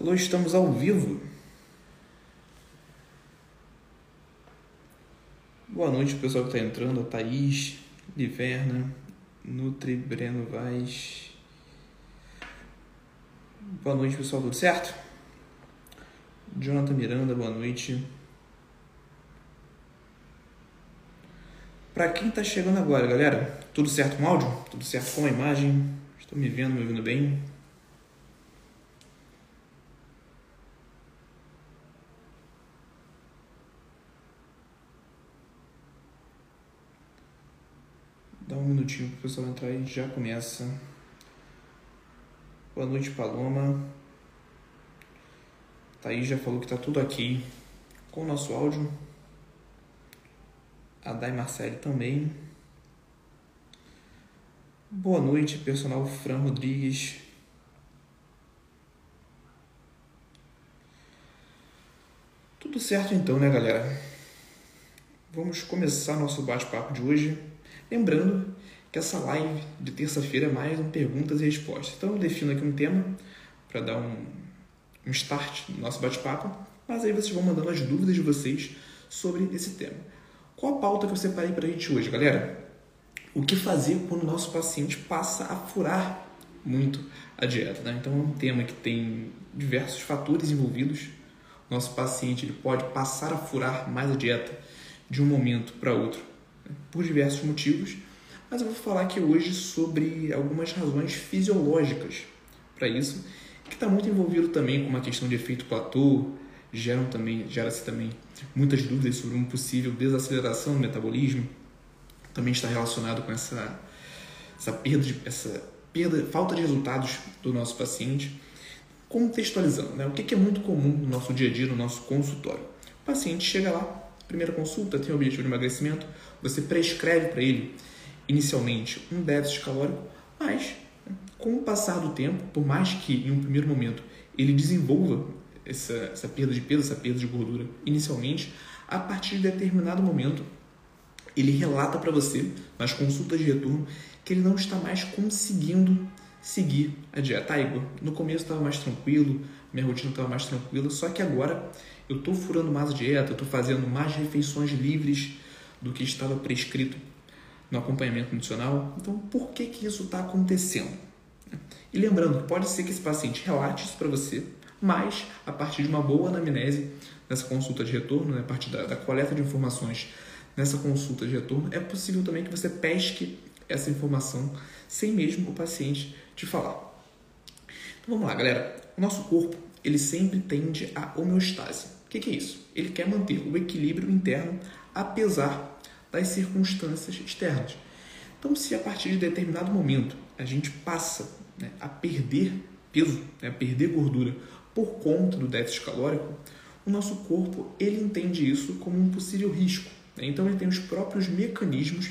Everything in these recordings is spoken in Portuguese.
Alô, estamos ao vivo. Boa noite, pessoal que está entrando. A Thaís, Liverna, Nutri, Breno Vaz. Boa noite, pessoal. Tudo certo? Jonathan Miranda, boa noite. Para quem está chegando agora, galera, tudo certo com o áudio? Tudo certo com a imagem? Estão me vendo, me ouvindo bem? Dá um minutinho para o pessoal entrar e já começa. Boa noite, Paloma. Thaís já falou que tá tudo aqui com o nosso áudio. A Dai Marcelli também. Boa noite, personal Fran Rodrigues. Tudo certo então, né, galera? Vamos começar nosso bate-papo de hoje. Lembrando que essa live de terça-feira é mais um perguntas e respostas. Então eu defino aqui um tema para dar um, um start no nosso bate-papo, mas aí vocês vão mandando as dúvidas de vocês sobre esse tema. Qual a pauta que eu separei para a gente hoje, galera? O que fazer quando o nosso paciente passa a furar muito a dieta? Né? Então é um tema que tem diversos fatores envolvidos. Nosso paciente ele pode passar a furar mais a dieta de um momento para outro? Por diversos motivos, mas eu vou falar aqui hoje sobre algumas razões fisiológicas para isso, que está muito envolvido também com uma questão de efeito platô, geram também gera-se também muitas dúvidas sobre uma possível desaceleração do metabolismo, também está relacionado com essa essa perda de, essa perda, falta de resultados do nosso paciente. Contextualizando, né? o que é muito comum no nosso dia a dia, no nosso consultório? O paciente chega lá, primeira consulta, tem o objetivo de emagrecimento, você prescreve para ele inicialmente um déficit calórico, mas com o passar do tempo, por mais que em um primeiro momento ele desenvolva essa, essa perda de peso, essa perda de gordura inicialmente, a partir de determinado momento ele relata para você nas consultas de retorno que ele não está mais conseguindo seguir a dieta. Ah, Igor, no começo estava mais tranquilo, minha rotina estava mais tranquila, só que agora eu estou furando mais dieta, estou fazendo mais refeições livres do que estava prescrito no acompanhamento nutricional. Então, por que, que isso está acontecendo? E lembrando, pode ser que esse paciente relate isso para você, mas a partir de uma boa anamnese nessa consulta de retorno, né, a partir da, da coleta de informações nessa consulta de retorno, é possível também que você pesque essa informação sem mesmo o paciente te falar. Então vamos lá, galera. O nosso corpo ele sempre tende à homeostase. O que, que é isso? Ele quer manter o equilíbrio interno apesar das circunstâncias externas. Então, se a partir de determinado momento a gente passa né, a perder peso, né, a perder gordura por conta do déficit calórico, o nosso corpo ele entende isso como um possível risco. Né? Então, ele tem os próprios mecanismos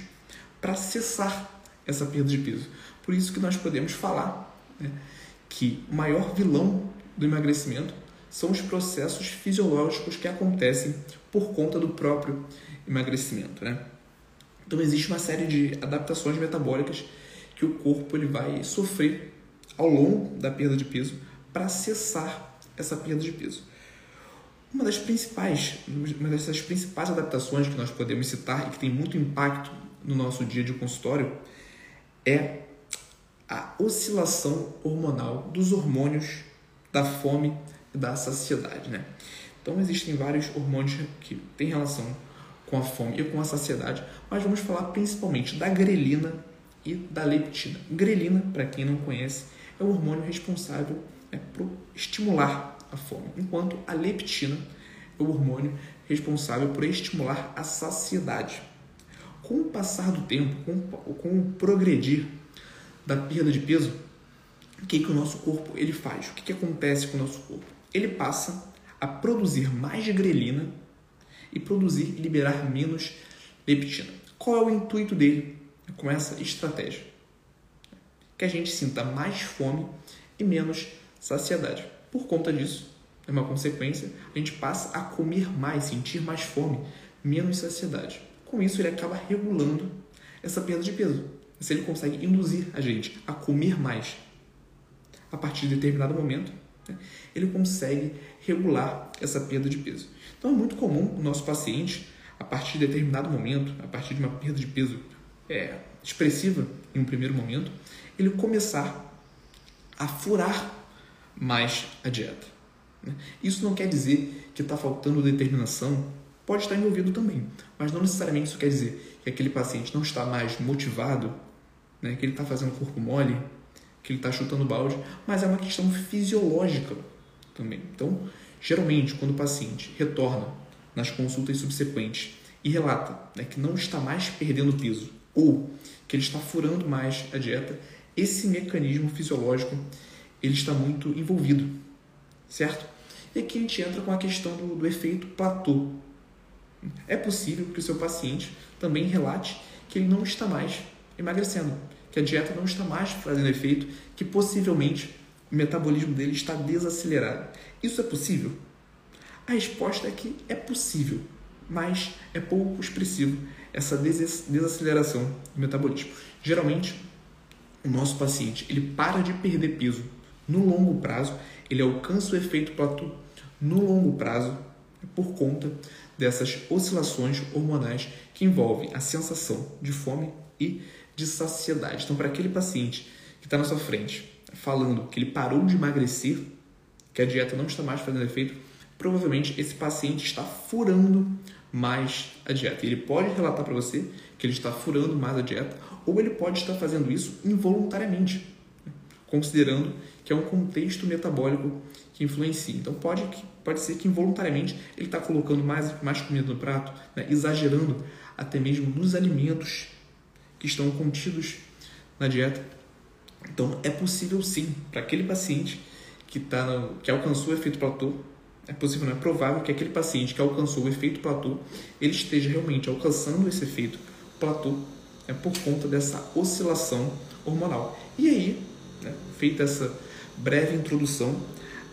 para cessar essa perda de peso. Por isso que nós podemos falar né, que o maior vilão do emagrecimento são os processos fisiológicos que acontecem por conta do próprio emagrecimento, né? Então existe uma série de adaptações metabólicas que o corpo ele vai sofrer ao longo da perda de peso para cessar essa perda de peso. Uma das principais, uma dessas principais adaptações que nós podemos citar e que tem muito impacto no nosso dia de consultório é a oscilação hormonal dos hormônios da fome e da saciedade, né? Então existem vários hormônios que têm relação com a fome e com a saciedade, mas vamos falar principalmente da grelina e da leptina. Grelina, para quem não conhece, é o hormônio responsável né, por estimular a fome, enquanto a leptina é o hormônio responsável por estimular a saciedade. Com o passar do tempo, com, com o progredir da perda de peso, o que, que o nosso corpo ele faz? O que, que acontece com o nosso corpo? Ele passa a produzir mais grelina e produzir e liberar menos leptina. Qual é o intuito dele com essa estratégia? Que a gente sinta mais fome e menos saciedade. Por conta disso, é uma consequência, a gente passa a comer mais, sentir mais fome, menos saciedade. Com isso, ele acaba regulando essa perda de peso. Se ele consegue induzir a gente a comer mais a partir de determinado momento, né, ele consegue regular essa perda de peso. Então é muito comum o nosso paciente, a partir de determinado momento, a partir de uma perda de peso é, expressiva em um primeiro momento, ele começar a furar mais a dieta. Né? Isso não quer dizer que está faltando determinação, pode estar envolvido também, mas não necessariamente isso quer dizer que aquele paciente não está mais motivado, né? que ele está fazendo corpo mole, que ele está chutando balde, mas é uma questão fisiológica também. Então, geralmente, quando o paciente retorna nas consultas subsequentes e relata né, que não está mais perdendo peso ou que ele está furando mais a dieta, esse mecanismo fisiológico ele está muito envolvido, certo? E aqui a gente entra com a questão do, do efeito platô. É possível que o seu paciente também relate que ele não está mais emagrecendo, que a dieta não está mais fazendo efeito, que possivelmente o metabolismo dele está desacelerado. Isso é possível? A resposta é que é possível, mas é pouco expressivo essa desaceleração do metabolismo. Geralmente, o nosso paciente ele para de perder peso no longo prazo, ele alcança o efeito platô no longo prazo por conta dessas oscilações hormonais que envolvem a sensação de fome e de saciedade. Então, para aquele paciente que está na sua frente falando que ele parou de emagrecer, que a dieta não está mais fazendo efeito, provavelmente esse paciente está furando mais a dieta. Ele pode relatar para você que ele está furando mais a dieta, ou ele pode estar fazendo isso involuntariamente, considerando que é um contexto metabólico que influencia. Então pode, pode ser que involuntariamente ele está colocando mais, mais comida no prato, né? exagerando até mesmo nos alimentos que estão contidos na dieta. Então é possível sim para aquele paciente que, tá no, que alcançou o efeito platô, é possível, não é provável que aquele paciente que alcançou o efeito platô, ele esteja realmente alcançando esse efeito platô é por conta dessa oscilação hormonal. E aí, né, feita essa breve introdução,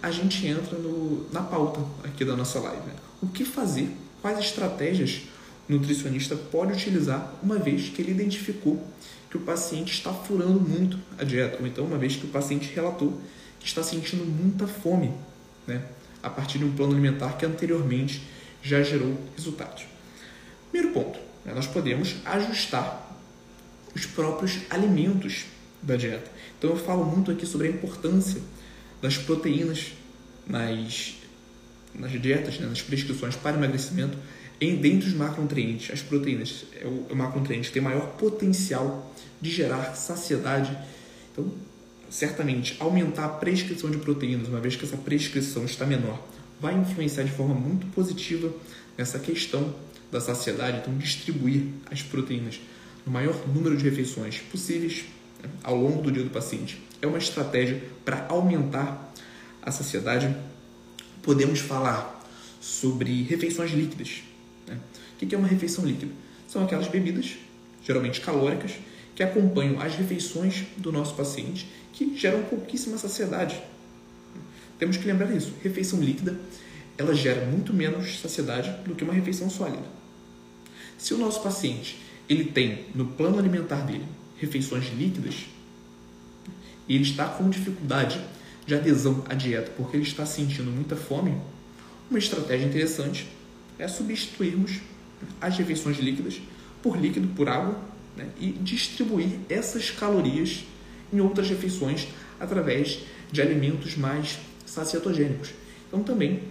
a gente entra no, na pauta aqui da nossa live. Né? O que fazer? Quais estratégias nutricionista pode utilizar uma vez que ele identificou que o paciente está furando muito a dieta, ou então uma vez que o paciente relatou que está sentindo muita fome, né? a partir de um plano alimentar que anteriormente já gerou resultados. Primeiro ponto, né? nós podemos ajustar os próprios alimentos da dieta. Então eu falo muito aqui sobre a importância das proteínas nas, nas dietas, né, nas prescrições para emagrecimento, em, dentre os macronutrientes, as proteínas é o, é o macronutriente que tem maior potencial de gerar saciedade. Então, certamente, aumentar a prescrição de proteínas, uma vez que essa prescrição está menor, vai influenciar de forma muito positiva nessa questão da saciedade. Então, distribuir as proteínas no maior número de refeições possíveis ao longo do dia do paciente. É uma estratégia para aumentar a saciedade. Podemos falar sobre refeições líquidas. Né? O que é uma refeição líquida? São aquelas bebidas, geralmente calóricas, que acompanham as refeições do nosso paciente, que geram pouquíssima saciedade. Temos que lembrar isso. Refeição líquida, ela gera muito menos saciedade do que uma refeição sólida. Se o nosso paciente ele tem no plano alimentar dele refeições líquidas, e ele está com dificuldade de adesão à dieta porque ele está sentindo muita fome, uma estratégia interessante é substituirmos as refeições líquidas por líquido, por água, né, e distribuir essas calorias em outras refeições através de alimentos mais sacietogênicos. Então também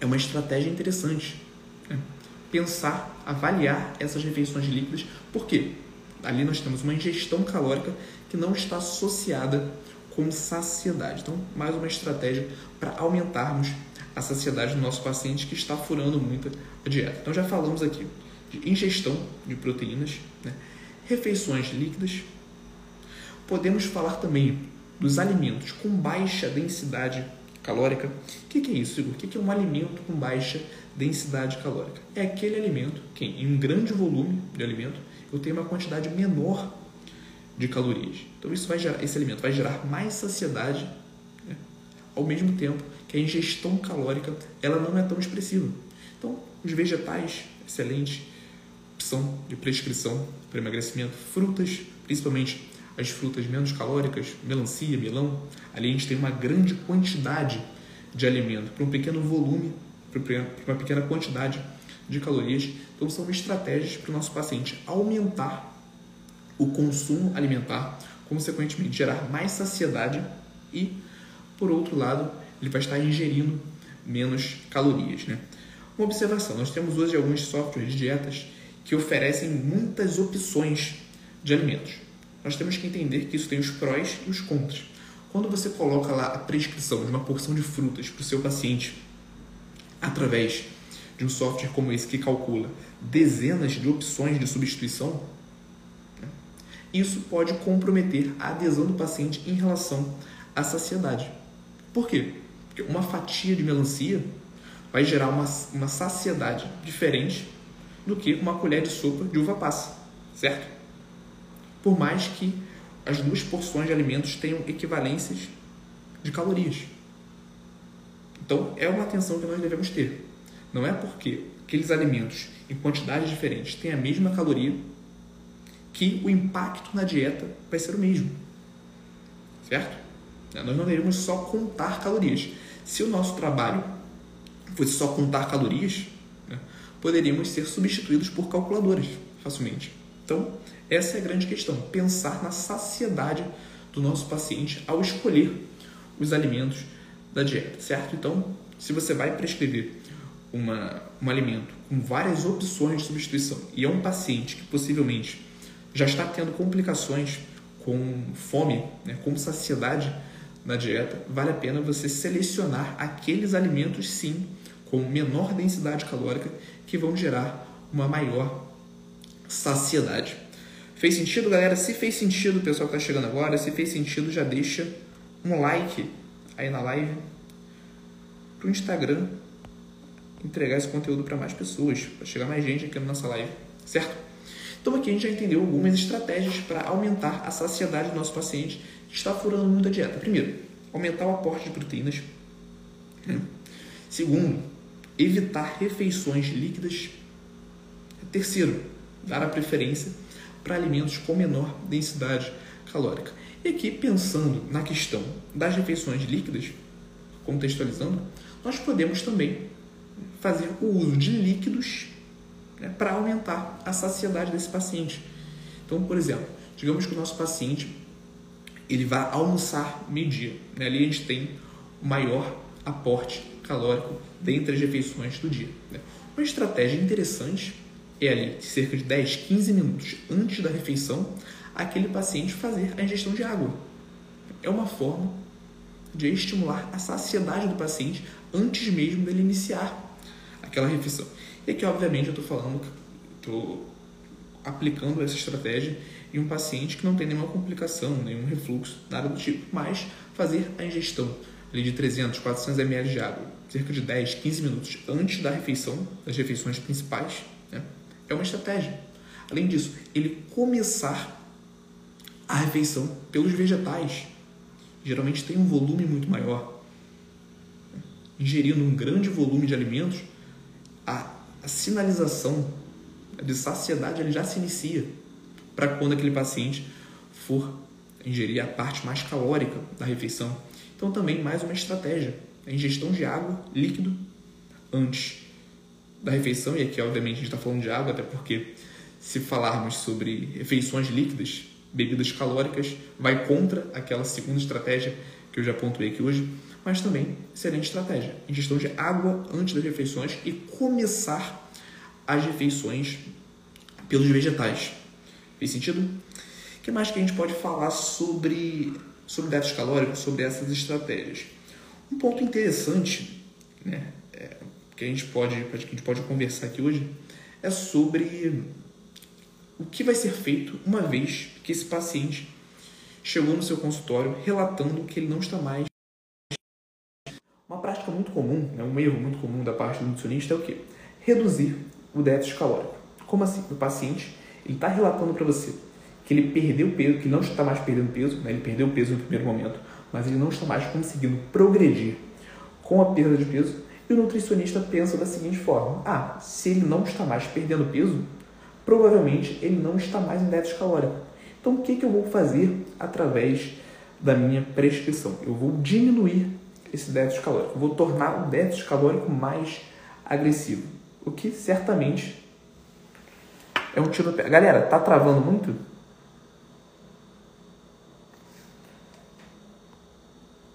é uma estratégia interessante né, pensar, avaliar essas refeições líquidas, por quê? ali nós temos uma ingestão calórica que não está associada com saciedade. Então, mais uma estratégia para aumentarmos a saciedade do nosso paciente que está furando muito a dieta. Então, já falamos aqui de ingestão de proteínas, né? refeições líquidas. Podemos falar também dos alimentos com baixa densidade calórica. O que, que é isso, Igor? O que, que é um alimento com baixa densidade calórica? É aquele alimento que, em um grande volume de alimento, eu tenho uma quantidade menor de calorias. Então, isso vai gerar, esse alimento vai gerar mais saciedade, né? ao mesmo tempo que a ingestão calórica ela não é tão expressiva. Então, os vegetais, excelente opção de prescrição para emagrecimento, frutas, principalmente as frutas menos calóricas, melancia, melão, ali a gente tem uma grande quantidade de alimento para um pequeno volume, para uma pequena quantidade de calorias. Então, são estratégias para o nosso paciente aumentar o consumo alimentar, consequentemente gerar mais saciedade e, por outro lado, ele vai estar ingerindo menos calorias. Né? Uma observação: nós temos hoje alguns softwares de dietas que oferecem muitas opções de alimentos. Nós temos que entender que isso tem os prós e os contras. Quando você coloca lá a prescrição de uma porção de frutas para o seu paciente através de um software como esse que calcula dezenas de opções de substituição, né, isso pode comprometer a adesão do paciente em relação à saciedade. Por quê? Porque uma fatia de melancia vai gerar uma, uma saciedade diferente do que uma colher de sopa de uva passa, certo? Por mais que as duas porções de alimentos tenham equivalências de calorias. Então, é uma atenção que nós devemos ter. Não é porque aqueles alimentos em quantidades diferentes têm a mesma caloria que o impacto na dieta vai ser o mesmo. Certo? Nós não devemos só contar calorias. Se o nosso trabalho fosse só contar calorias, né, poderíamos ser substituídos por calculadoras facilmente. Então, essa é a grande questão: pensar na saciedade do nosso paciente ao escolher os alimentos da dieta, certo? Então, se você vai prescrever uma, um alimento com várias opções de substituição e é um paciente que possivelmente já está tendo complicações com fome, né, com saciedade na dieta, vale a pena você selecionar aqueles alimentos sim com menor densidade calórica que vão gerar uma maior saciedade. Fez sentido, galera? Se fez sentido, pessoal que está chegando agora, se fez sentido, já deixa um like aí na live para o Instagram entregar esse conteúdo para mais pessoas, para chegar mais gente aqui na nossa live, certo? Então aqui a gente já entendeu algumas estratégias para aumentar a saciedade do nosso paciente está furando muito a dieta. Primeiro, aumentar o aporte de proteínas. Né? Segundo, evitar refeições líquidas. Terceiro, dar a preferência para alimentos com menor densidade calórica. E aqui, pensando na questão das refeições líquidas, contextualizando, nós podemos também fazer o uso de líquidos né, para aumentar a saciedade desse paciente. Então, por exemplo, digamos que o nosso paciente ele vai almoçar meio-dia. Né? Ali a gente tem o maior aporte calórico dentre as refeições do dia. Né? Uma estratégia interessante é ali, cerca de 10, 15 minutos antes da refeição, aquele paciente fazer a ingestão de água. É uma forma de estimular a saciedade do paciente antes mesmo dele iniciar aquela refeição. E aqui, obviamente, eu estou falando, estou aplicando essa estratégia em um paciente que não tem nenhuma complicação, nenhum refluxo, nada do tipo, mas fazer a ingestão ali de 300, 400 ml de água, cerca de 10, 15 minutos antes da refeição, das refeições principais, né? é uma estratégia. Além disso, ele começar a refeição pelos vegetais, geralmente tem um volume muito maior. Ingerindo um grande volume de alimentos, a, a sinalização de saciedade ele já se inicia para quando aquele paciente for ingerir a parte mais calórica da refeição. Então, também mais uma estratégia: a ingestão de água líquido antes da refeição. E aqui, obviamente, a gente está falando de água, até porque se falarmos sobre refeições líquidas, bebidas calóricas, vai contra aquela segunda estratégia que eu já pontuei aqui hoje, mas também excelente estratégia. Ingestão de água antes das refeições e começar as refeições pelos vegetais. Fez sentido? O que mais que a gente pode falar sobre, sobre dados calóricos, sobre essas estratégias? Um ponto interessante né, é, que, a gente pode, que a gente pode conversar aqui hoje é sobre o que vai ser feito uma vez que esse paciente chegou no seu consultório relatando que ele não está mais comum, né, um erro muito comum da parte do nutricionista é o quê? Reduzir o déficit calórico. Como assim? O paciente ele está relatando para você que ele perdeu peso, que não está mais perdendo peso, né? ele perdeu peso no primeiro momento, mas ele não está mais conseguindo progredir com a perda de peso. E o nutricionista pensa da seguinte forma: ah, se ele não está mais perdendo peso, provavelmente ele não está mais em déficit calórico. Então, o que, que eu vou fazer através da minha prescrição? Eu vou diminuir esse déficit calórico, vou tornar o déficit calórico mais agressivo, o que certamente é um tiro. Galera, tá travando muito?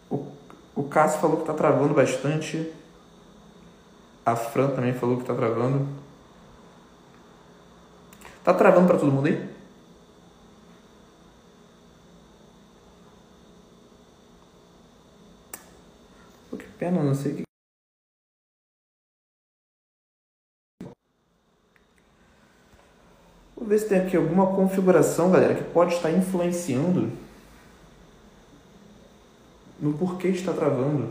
O, o Cássio falou que tá travando bastante. A Fran também falou que tá travando. Tá travando para todo mundo aí? Pô, que pena, não sei o que. Vou ver se tem aqui alguma configuração, galera, que pode estar influenciando no porquê está travando.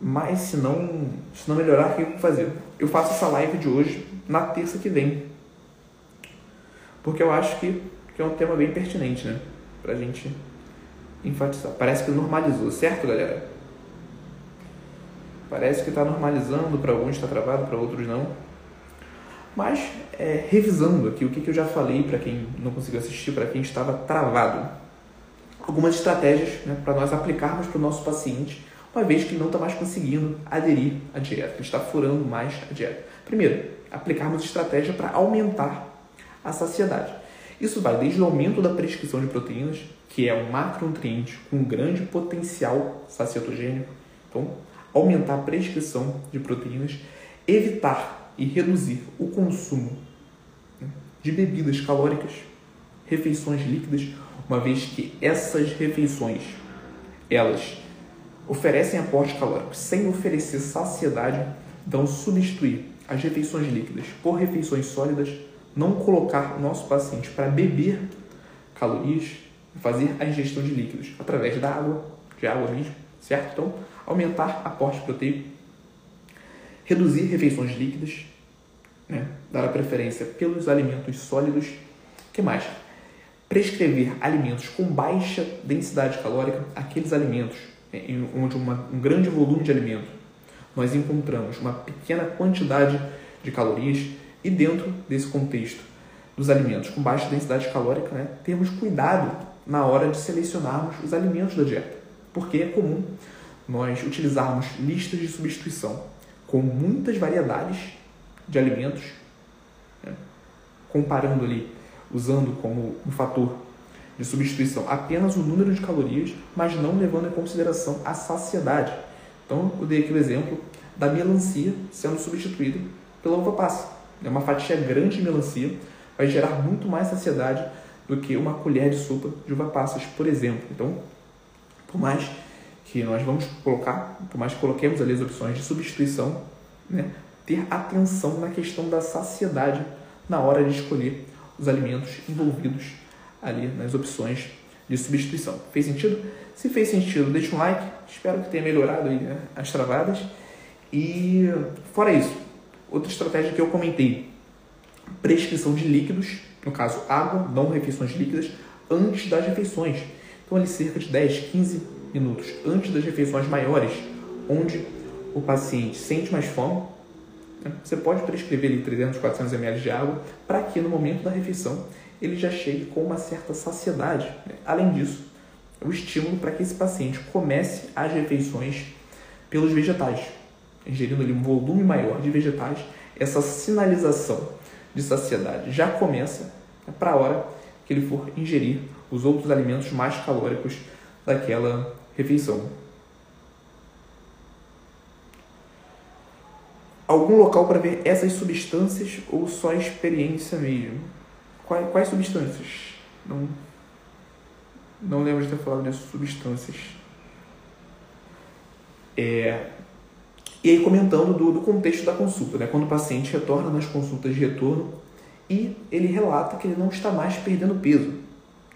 Mas se não, se não melhorar, o que eu vou fazer? Eu faço essa live de hoje na terça que vem. Porque eu acho que, que é um tema bem pertinente, né? Pra gente enfatizar. Parece que normalizou, certo, galera? Parece que está normalizando, para alguns está travado, para outros não. Mas, é, revisando aqui o que, que eu já falei para quem não conseguiu assistir, para quem estava travado. Algumas estratégias né, para nós aplicarmos para o nosso paciente, uma vez que não está mais conseguindo aderir à dieta, ele está furando mais a dieta. Primeiro, aplicarmos estratégia para aumentar a saciedade. Isso vai desde o aumento da prescrição de proteínas, que é um macronutriente com grande potencial sacietogênico. Então, aumentar a prescrição de proteínas, evitar e reduzir o consumo de bebidas calóricas, refeições líquidas, uma vez que essas refeições elas oferecem aporte calórico sem oferecer saciedade, então substituir as refeições líquidas por refeições sólidas, não colocar o nosso paciente para beber calorias, fazer a ingestão de líquidos através da água, de água mesmo, certo? Então, aumentar aporte proteico, reduzir refeições líquidas, né? dar a preferência pelos alimentos sólidos. que mais? Prescrever alimentos com baixa densidade calórica, aqueles alimentos né, onde uma, um grande volume de alimento nós encontramos uma pequena quantidade de calorias e dentro desse contexto dos alimentos com baixa densidade calórica, né, temos cuidado na hora de selecionarmos os alimentos da dieta, porque é comum nós utilizarmos listas de substituição com muitas variedades de alimentos, né? comparando ali, usando como um fator de substituição apenas o número de calorias, mas não levando em consideração a saciedade. Então, eu dei aqui o exemplo da melancia sendo substituída pela uva passa. É uma fatia grande de melancia vai gerar muito mais saciedade do que uma colher de sopa de uva passas, por exemplo. Então, por mais que nós vamos colocar, por mais que coloquemos ali as opções de substituição, né, ter atenção na questão da saciedade na hora de escolher os alimentos envolvidos ali nas opções de substituição. Fez sentido? Se fez sentido, deixa um like. Espero que tenha melhorado aí, né, as travadas. E fora isso, outra estratégia que eu comentei, prescrição de líquidos, no caso água, não refeições líquidas, antes das refeições. Então ali cerca de 10, 15 minutos antes das refeições maiores, onde o paciente sente mais fome, né? você pode prescrever ali 300, 400 ml de água para que no momento da refeição ele já chegue com uma certa saciedade. Né? Além disso, o estímulo para que esse paciente comece as refeições pelos vegetais, ingerindo ali um volume maior de vegetais, essa sinalização de saciedade já começa né, para a hora que ele for ingerir os outros alimentos mais calóricos daquela refeição. Algum local para ver essas substâncias ou só experiência mesmo? Quais, quais substâncias? Não, não lembro de ter falado dessas substâncias. É, e aí comentando do, do contexto da consulta, né? quando o paciente retorna nas consultas de retorno e ele relata que ele não está mais perdendo peso.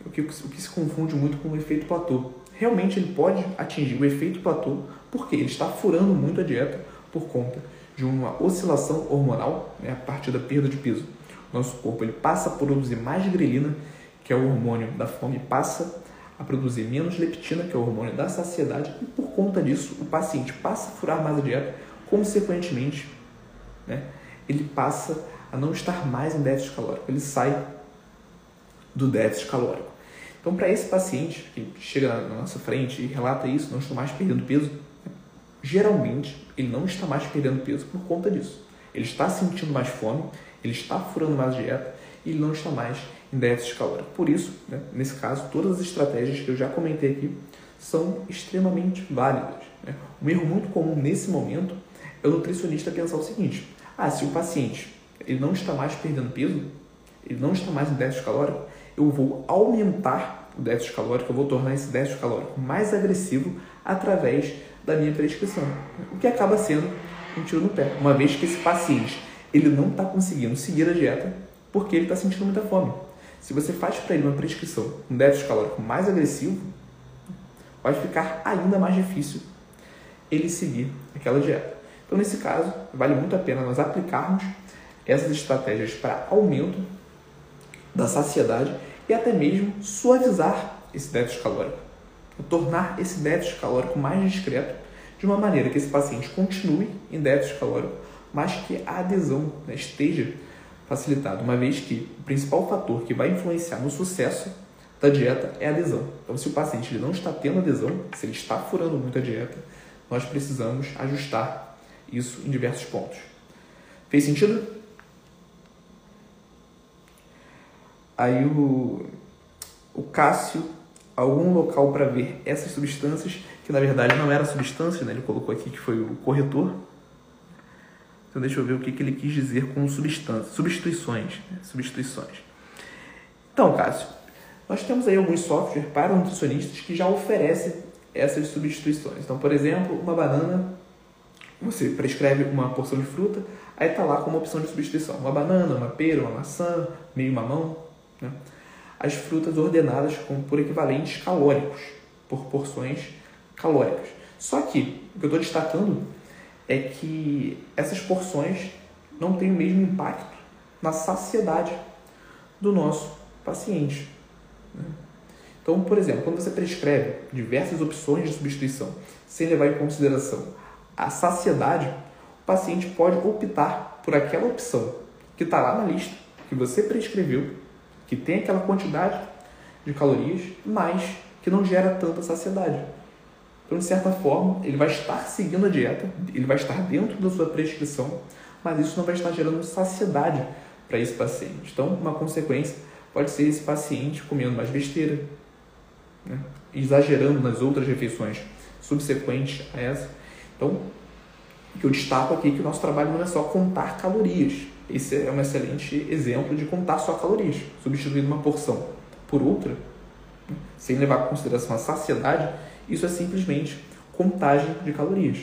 o que, o que se confunde muito com o efeito platô. Realmente ele pode atingir o efeito platô porque ele está furando muito a dieta por conta de uma oscilação hormonal né, a partir da perda de peso. Nosso corpo ele passa a produzir mais grelina, que é o hormônio da fome, passa a produzir menos leptina, que é o hormônio da saciedade, e por conta disso o paciente passa a furar mais a dieta, consequentemente, né, ele passa a não estar mais em déficit calórico, ele sai do déficit calórico. Então, para esse paciente que chega na nossa frente e relata isso, não estou mais perdendo peso, geralmente ele não está mais perdendo peso por conta disso. Ele está sentindo mais fome, ele está furando mais dieta e ele não está mais em déficit calórico. Por isso, né, nesse caso, todas as estratégias que eu já comentei aqui são extremamente válidas. Né? Um erro muito comum nesse momento é o nutricionista pensar o seguinte: ah, se o paciente ele não está mais perdendo peso, ele não está mais em déficit calórico, eu vou aumentar o déficit calórico, eu vou tornar esse déficit calórico mais agressivo através da minha prescrição. O que acaba sendo um tiro no pé, uma vez que esse paciente ele não está conseguindo seguir a dieta porque ele está sentindo muita fome. Se você faz para ele uma prescrição um déficit calórico mais agressivo, vai ficar ainda mais difícil ele seguir aquela dieta. Então, nesse caso, vale muito a pena nós aplicarmos essas estratégias para aumento da saciedade e até mesmo suavizar esse déficit calórico tornar esse déficit calórico mais discreto, de uma maneira que esse paciente continue em déficit calórico, mas que a adesão né, esteja facilitada, uma vez que o principal fator que vai influenciar no sucesso da dieta é a adesão. Então, se o paciente ele não está tendo adesão, se ele está furando muito a dieta, nós precisamos ajustar isso em diversos pontos. Fez sentido? Aí o, o Cássio algum local para ver essas substâncias, que na verdade não era substância, né? ele colocou aqui que foi o corretor. Então deixa eu ver o que, que ele quis dizer com substância, substituições, né? substituições. Então, Cássio, nós temos aí alguns softwares para nutricionistas que já oferecem essas substituições. Então, por exemplo, uma banana, você prescreve uma porção de fruta, aí está lá como opção de substituição. Uma banana, uma pera, uma maçã, meio mamão, né? as frutas ordenadas como por equivalentes calóricos, por porções calóricas. Só que o que eu estou destacando é que essas porções não têm o mesmo impacto na saciedade do nosso paciente. Né? Então, por exemplo, quando você prescreve diversas opções de substituição sem levar em consideração a saciedade, o paciente pode optar por aquela opção que está lá na lista que você prescreveu que tem aquela quantidade de calorias, mas que não gera tanta saciedade. Então, de certa forma, ele vai estar seguindo a dieta, ele vai estar dentro da sua prescrição, mas isso não vai estar gerando saciedade para esse paciente. Então, uma consequência pode ser esse paciente comendo mais besteira, né? exagerando nas outras refeições subsequentes a essa. Então, que eu destaco aqui é que o nosso trabalho não é só contar calorias, esse é um excelente exemplo de contar só calorias, substituindo uma porção por outra, né, sem levar em consideração a saciedade, isso é simplesmente contagem de calorias.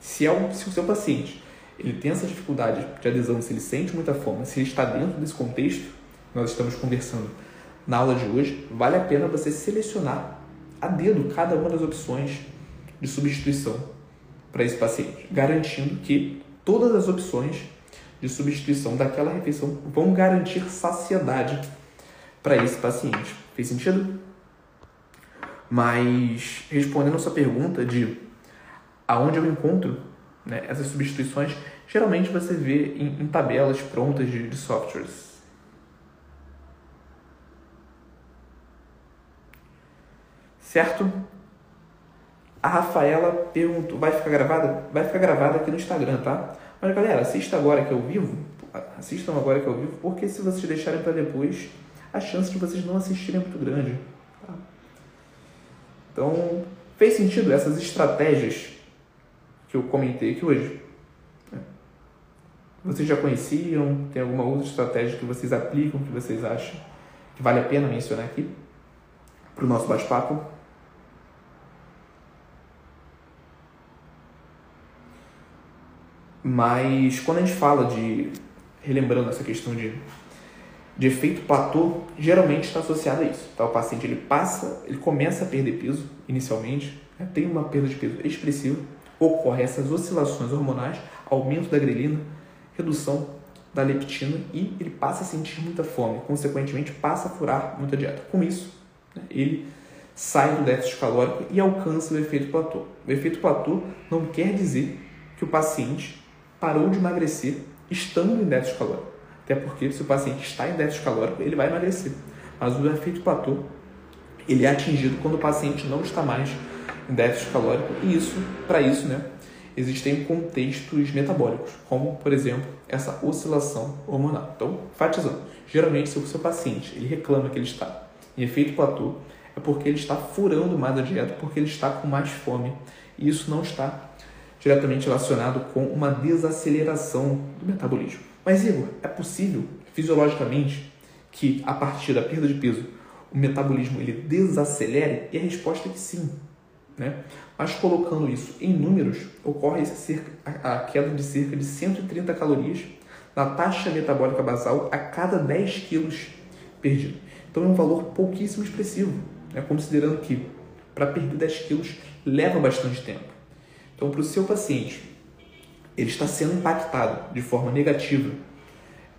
Se, é se o seu paciente ele tem essa dificuldade de adesão, se ele sente muita fome, se ele está dentro desse contexto, nós estamos conversando na aula de hoje, vale a pena você selecionar a dedo cada uma das opções de substituição para esse paciente, garantindo que todas as opções de substituição daquela refeição vão garantir saciedade para esse paciente. Fez sentido? Mas respondendo a sua pergunta de aonde eu encontro né, essas substituições, geralmente você vê em, em tabelas prontas de, de softwares. Certo? A Rafaela perguntou, vai ficar gravada? Vai ficar gravada aqui no Instagram, tá? Mas galera, assista agora que eu vivo, assistam agora que eu vivo, porque se vocês deixarem para depois, a chance de vocês não assistirem é muito grande. Tá? Então, fez sentido essas estratégias que eu comentei aqui hoje? É. Vocês já conheciam? Tem alguma outra estratégia que vocês aplicam, que vocês acham que vale a pena mencionar aqui para o nosso bate-papo? Mas quando a gente fala de, relembrando essa questão de de efeito platô geralmente está associado a isso. Tá? O paciente ele passa, ele começa a perder peso inicialmente, né? tem uma perda de peso expressiva, ocorre essas oscilações hormonais, aumento da grelina, redução da leptina e ele passa a sentir muita fome, consequentemente passa a furar muita dieta. Com isso, né, ele sai do déficit calórico e alcança o efeito platô. O efeito platô não quer dizer que o paciente parou de emagrecer estando em déficit calórico. Até porque se o paciente está em déficit calórico, ele vai emagrecer. Mas o efeito platô ele é atingido quando o paciente não está mais em déficit calórico e isso, para isso, né, existem contextos metabólicos, como, por exemplo, essa oscilação hormonal. Então, enfatizando, geralmente se o seu paciente ele reclama que ele está em efeito platô, é porque ele está furando mais a dieta, porque ele está com mais fome. E isso não está diretamente relacionado com uma desaceleração do metabolismo. Mas, Igor, é possível, fisiologicamente, que a partir da perda de peso o metabolismo ele desacelere? E a resposta é que sim. Né? Mas colocando isso em números, ocorre cerca, a queda de cerca de 130 calorias na taxa metabólica basal a cada 10 quilos perdido. Então é um valor pouquíssimo expressivo, né? considerando que para perder 10 quilos leva bastante tempo. Então, para o seu paciente, ele está sendo impactado de forma negativa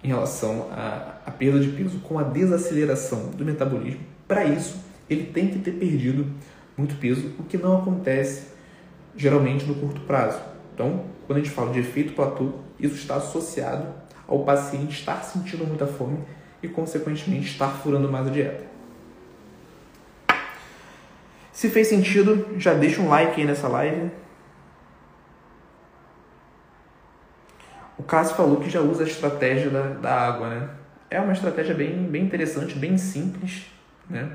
em relação à, à perda de peso com a desaceleração do metabolismo. Para isso, ele tem que ter perdido muito peso, o que não acontece geralmente no curto prazo. Então, quando a gente fala de efeito platô, isso está associado ao paciente estar sentindo muita fome e, consequentemente, estar furando mais a dieta. Se fez sentido, já deixa um like aí nessa live. O Cássio falou que já usa a estratégia da, da água, né? É uma estratégia bem, bem interessante, bem simples, né?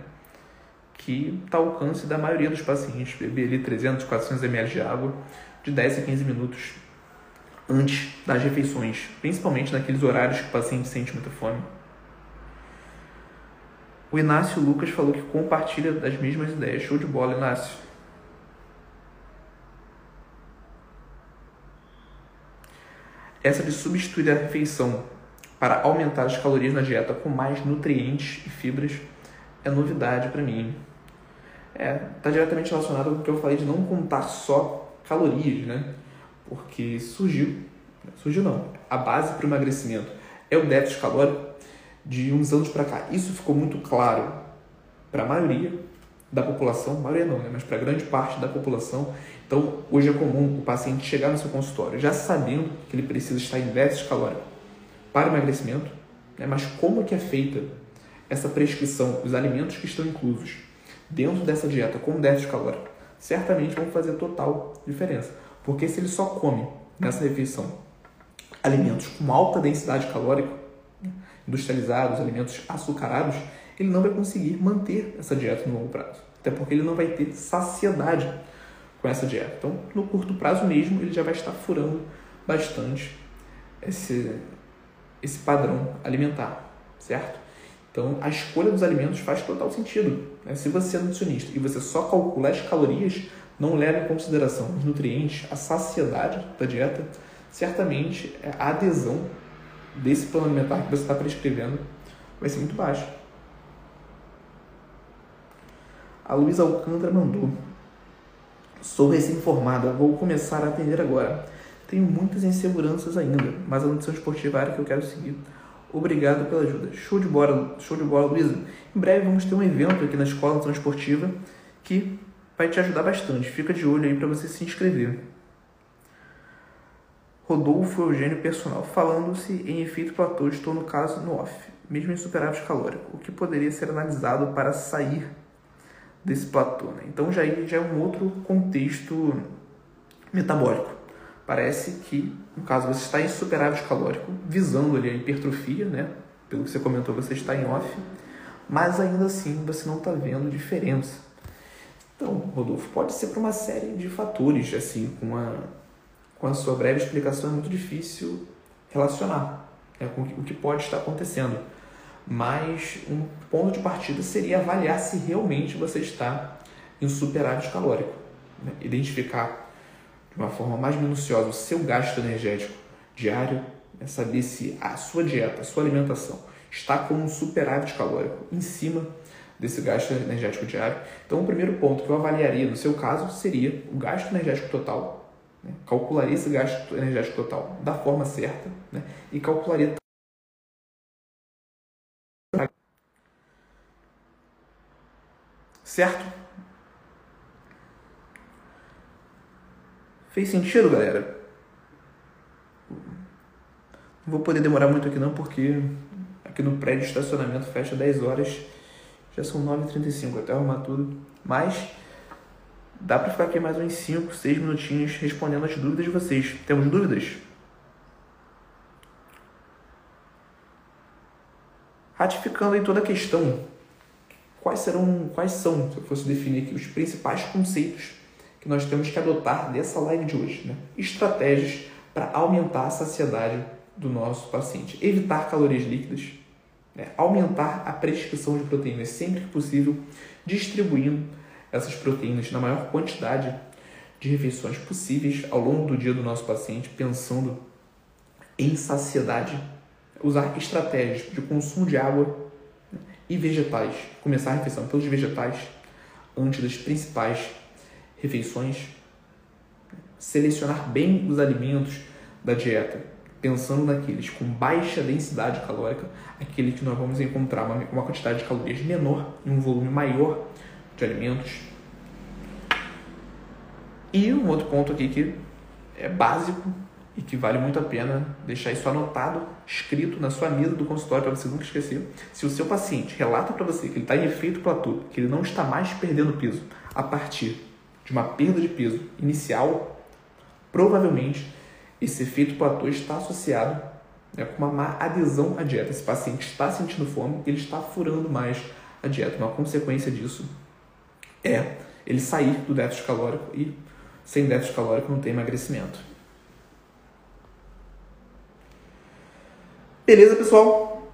que está ao alcance da maioria dos pacientes. Beber ali 300, 400 ml de água de 10 a 15 minutos antes das refeições, principalmente naqueles horários que o paciente sente muita fome. O Inácio Lucas falou que compartilha das mesmas ideias. Show de bola, Inácio. Essa de substituir a refeição para aumentar as calorias na dieta com mais nutrientes e fibras é novidade para mim é, tá diretamente relacionado com o que eu falei de não contar só calorias, né? Porque surgiu, surgiu não, a base para o emagrecimento é o déficit calórico de uns anos para cá. Isso ficou muito claro para a maioria da população, maioria não, né? mas para grande parte da população. Então, hoje é comum o paciente chegar no seu consultório já sabendo que ele precisa estar em déficit calórico para emagrecimento, né? mas como que é feita essa prescrição, os alimentos que estão inclusos dentro dessa dieta com déficit calórico, certamente vão fazer total diferença. Porque se ele só come nessa refeição alimentos com alta densidade calórica, industrializados, alimentos açucarados, ele não vai conseguir manter essa dieta no longo prazo. Até porque ele não vai ter saciedade com essa dieta. Então, no curto prazo mesmo, ele já vai estar furando bastante esse, esse padrão alimentar, certo? Então, a escolha dos alimentos faz total sentido. Né? Se você é nutricionista e você só calcula as calorias, não leva em consideração os nutrientes, a saciedade da dieta, certamente a adesão desse plano alimentar que você está prescrevendo vai ser muito baixa. A Luísa Alcântara mandou. Sou recém-formada, vou começar a atender agora. Tenho muitas inseguranças ainda, mas a nutrição esportiva é a área que eu quero seguir. Obrigado pela ajuda. Show de bola, show de bola, Luísa. Em breve vamos ter um evento aqui na Escola Transportiva que vai te ajudar bastante. Fica de olho aí para você se inscrever. Rodolfo Eugênio Personal, falando-se em efeito platô, estou no caso no off, mesmo em superávit calórico, o que poderia ser analisado para sair desse platô. Né? Então já, já é um outro contexto metabólico parece que, no caso, você está em superávit calórico, visando ali a hipertrofia, né? Pelo que você comentou, você está em off, mas ainda assim você não está vendo diferença. Então, Rodolfo, pode ser por uma série de fatores, assim, com a, com a sua breve explicação é muito difícil relacionar né, com o que pode estar acontecendo. Mas um ponto de partida seria avaliar se realmente você está em superávit calórico. Né? Identificar de uma forma mais minuciosa o seu gasto energético diário, é saber se a sua dieta, a sua alimentação está com um superávit calórico em cima desse gasto energético diário. Então, o primeiro ponto que eu avaliaria no seu caso seria o gasto energético total. Né? Calcularia esse gasto energético total da forma certa né? e calcularia Certo? Fez sentido, galera? Não vou poder demorar muito aqui não, porque aqui no prédio de estacionamento fecha 10 horas. Já são 9h35 até arrumar tudo. Mas dá para ficar aqui mais uns 5, 6 minutinhos respondendo as dúvidas de vocês. Temos dúvidas? Ratificando aí toda a questão quais serão, quais são, se eu fosse definir aqui, os principais conceitos que nós temos que adotar dessa live de hoje, né? Estratégias para aumentar a saciedade do nosso paciente, evitar calorias líquidas, né? aumentar a prescrição de proteínas sempre que possível, distribuindo essas proteínas na maior quantidade de refeições possíveis ao longo do dia do nosso paciente, pensando em saciedade, usar estratégias de consumo de água e vegetais. Começar a refeição pelos vegetais antes das principais refeições. Selecionar bem os alimentos da dieta, pensando naqueles com baixa densidade calórica, aqueles que nós vamos encontrar uma, uma quantidade de calorias menor e um volume maior de alimentos. E um outro ponto aqui que é básico e que vale muito a pena deixar isso anotado, escrito na sua mesa do consultório para você nunca esquecer. Se o seu paciente relata para você que ele está em efeito platô, que ele não está mais perdendo peso a partir de uma perda de peso inicial, provavelmente esse efeito platô está associado né, com uma má adesão à dieta. Esse paciente está sentindo fome, ele está furando mais a dieta. Uma consequência disso é ele sair do déficit calórico e sem déficit calórico não tem emagrecimento. Beleza, pessoal?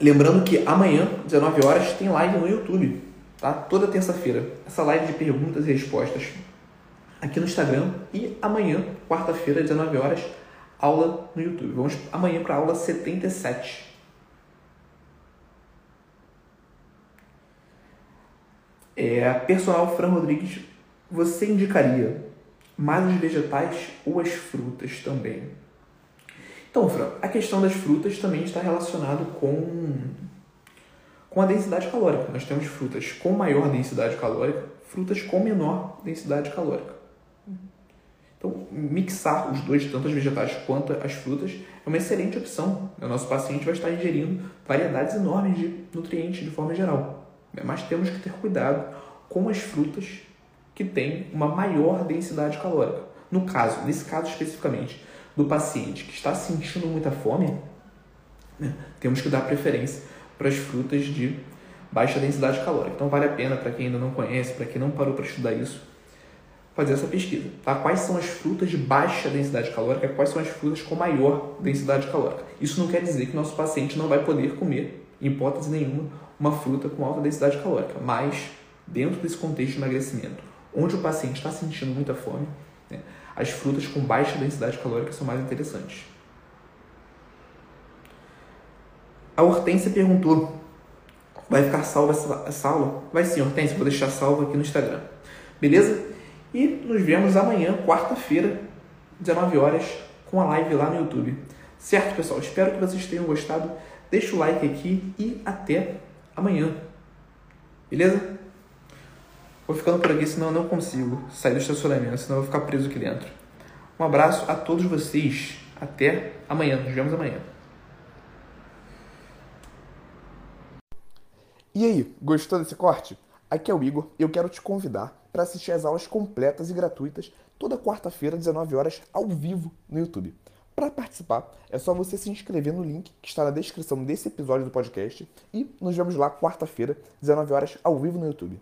Lembrando que amanhã, 19 horas, tem live no YouTube, tá? Toda terça-feira. Essa live de perguntas e respostas aqui no Instagram e amanhã, quarta-feira, 19 horas, aula no YouTube. Vamos amanhã para a aula 77. É, personal Fran Rodrigues, você indicaria mais os vegetais ou as frutas também. Então, Fran, a questão das frutas também está relacionado com, com a densidade calórica. Nós temos frutas com maior densidade calórica, frutas com menor densidade calórica. Então, mixar os dois, tanto as vegetais quanto as frutas, é uma excelente opção. O nosso paciente vai estar ingerindo variedades enormes de nutrientes de forma geral. Mas temos que ter cuidado com as frutas que tem uma maior densidade calórica. No caso, nesse caso especificamente, do paciente que está sentindo muita fome, né, temos que dar preferência para as frutas de baixa densidade calórica. Então vale a pena para quem ainda não conhece, para quem não parou para estudar isso, fazer essa pesquisa. Tá? Quais são as frutas de baixa densidade calórica? Quais são as frutas com maior densidade calórica? Isso não quer dizer que nosso paciente não vai poder comer, em hipótese nenhuma, uma fruta com alta densidade calórica, mas dentro desse contexto de emagrecimento, onde o paciente está sentindo muita fome, né, as frutas com baixa densidade calórica são mais interessantes. A Hortência perguntou: vai ficar salva essa aula? Vai sim, Hortência, vou deixar salva aqui no Instagram. Beleza? E nos vemos amanhã, quarta-feira, 19 horas, com a live lá no YouTube. Certo, pessoal? Espero que vocês tenham gostado. Deixa o like aqui e até amanhã. Beleza? Vou ficando por aqui, senão eu não consigo sair do estacionamento, senão eu vou ficar preso aqui dentro. Um abraço a todos vocês. Até amanhã. Nos vemos amanhã. E aí, gostou desse corte? Aqui é o Igor e eu quero te convidar para assistir as aulas completas e gratuitas toda quarta-feira, 19 horas, ao vivo no YouTube. Para participar, é só você se inscrever no link que está na descrição desse episódio do podcast e nos vemos lá quarta-feira, 19 horas, ao vivo no YouTube.